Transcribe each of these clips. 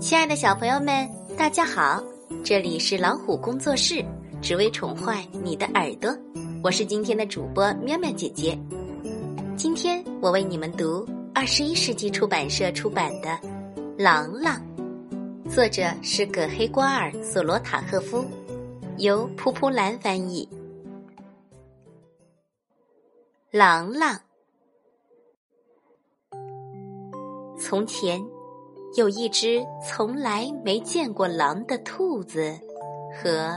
亲爱的小朋友们，大家好！这里是老虎工作室，只为宠坏你的耳朵。我是今天的主播喵喵姐姐。今天我为你们读二十一世纪出版社出版的《郎朗》，作者是葛黑瓜尔索罗塔赫夫，由蒲蒲兰翻译。郎朗，从前。有一只从来没见过狼的兔子，和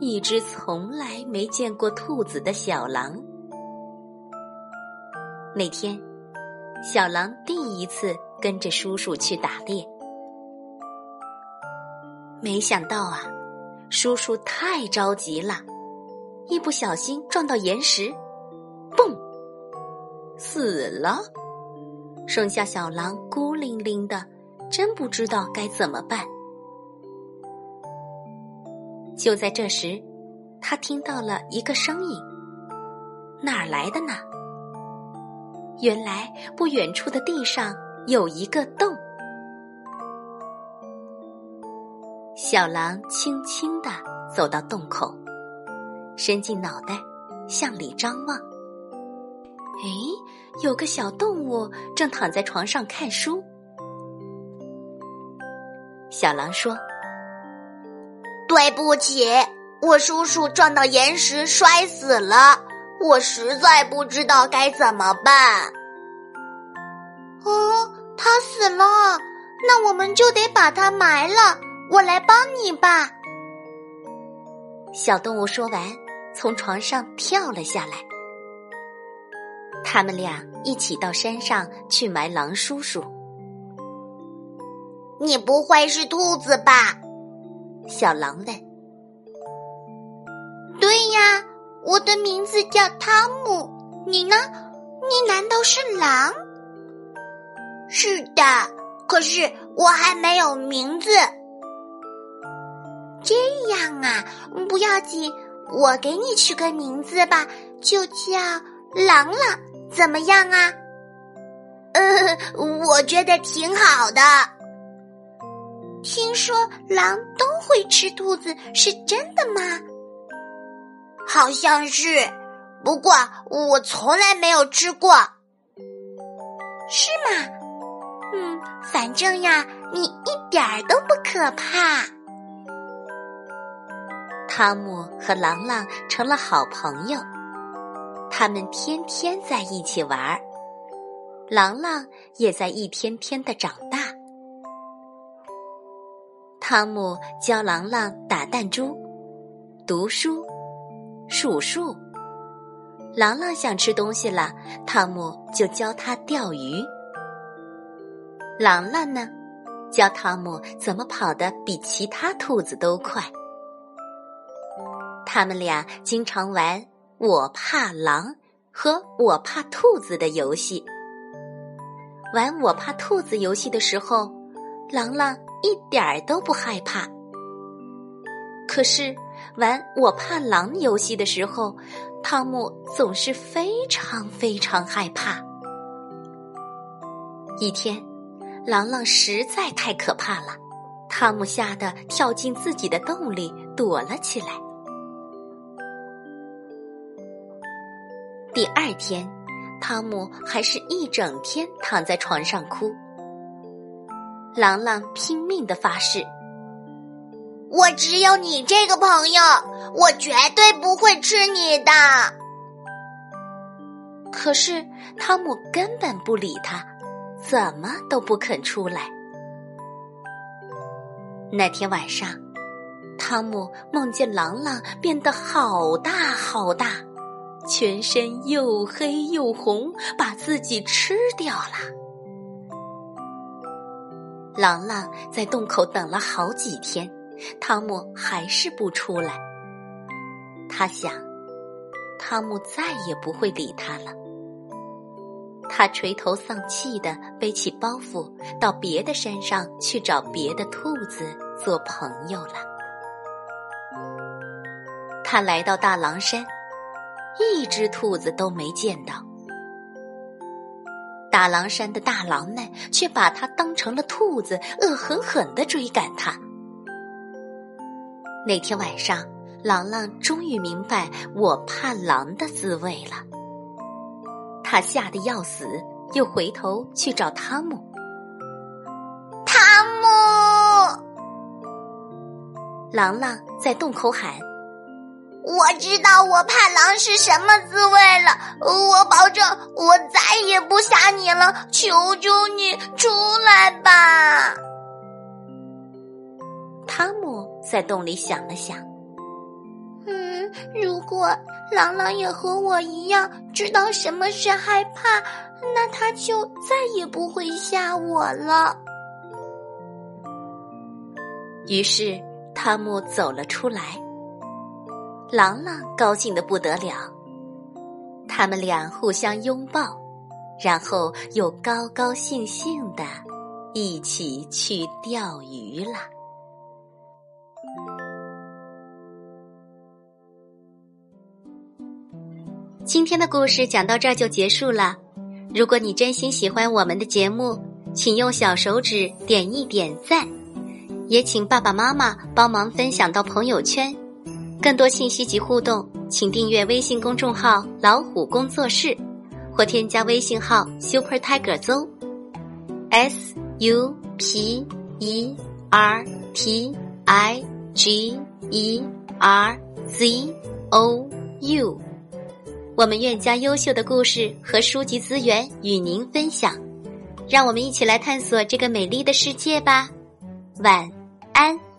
一只从来没见过兔子的小狼。那天，小狼第一次跟着叔叔去打猎，没想到啊，叔叔太着急了，一不小心撞到岩石，嘣，死了，剩下小狼孤零零的。真不知道该怎么办。就在这时，他听到了一个声音，哪儿来的呢？原来不远处的地上有一个洞。小狼轻轻的走到洞口，伸进脑袋，向里张望。哎，有个小动物正躺在床上看书。小狼说：“对不起，我叔叔撞到岩石摔死了，我实在不知道该怎么办。”哦，他死了，那我们就得把他埋了。我来帮你吧。小动物说完，从床上跳了下来。他们俩一起到山上去埋狼叔叔。你不会是兔子吧？小狼问。对呀，我的名字叫汤姆。你呢？你难道是狼？是的，可是我还没有名字。这样啊，不要紧，我给你取个名字吧，就叫朗朗，怎么样啊？呃，我觉得挺好的。听说狼都会吃兔子，是真的吗？好像是，不过我从来没有吃过。是吗？嗯，反正呀，你一点儿都不可怕。汤姆和朗朗成了好朋友，他们天天在一起玩儿，朗朗也在一天天的长大。汤姆教郎朗打弹珠、读书、数数。郎朗想吃东西了，汤姆就教他钓鱼。郎朗呢，教汤姆怎么跑得比其他兔子都快。他们俩经常玩“我怕狼”和“我怕兔子”的游戏。玩“我怕兔子”游戏的时候，郎朗。一点儿都不害怕。可是玩“我怕狼”游戏的时候，汤姆总是非常非常害怕。一天，朗朗实在太可怕了，汤姆吓得跳进自己的洞里躲了起来。第二天，汤姆还是一整天躺在床上哭。朗朗拼命的发誓：“我只有你这个朋友，我绝对不会吃你的。”可是汤姆根本不理他，怎么都不肯出来。那天晚上，汤姆梦见朗朗变得好大好大，全身又黑又红，把自己吃掉了。朗朗在洞口等了好几天，汤姆还是不出来。他想，汤姆再也不会理他了。他垂头丧气的背起包袱，到别的山上去找别的兔子做朋友了。他来到大狼山，一只兔子都没见到。大狼山的大狼们却把它当成了兔子，恶狠狠的追赶它。那天晚上，郎朗终于明白我怕狼的滋味了。他吓得要死，又回头去找汤姆。汤姆，郎朗在洞口喊：“我知道我怕狼是什么滋味了，我保证我再也不吓你了，求求你出来吧。”汤姆在洞里想了想，嗯，如果狼狼也和我一样知道什么是害怕，那他就再也不会吓我了。于是汤姆走了出来，郎朗高兴的不得了，他们俩互相拥抱，然后又高高兴兴的一起去钓鱼了。今天的故事讲到这儿就结束了。如果你真心喜欢我们的节目，请用小手指点一点赞，也请爸爸妈妈帮忙分享到朋友圈。更多信息及互动，请订阅微信公众号“老虎工作室”，或添加微信号 “Super Tiger Zoo”，S U P E R T I G E R Z O U。我们愿将优秀的故事和书籍资源与您分享，让我们一起来探索这个美丽的世界吧。晚安。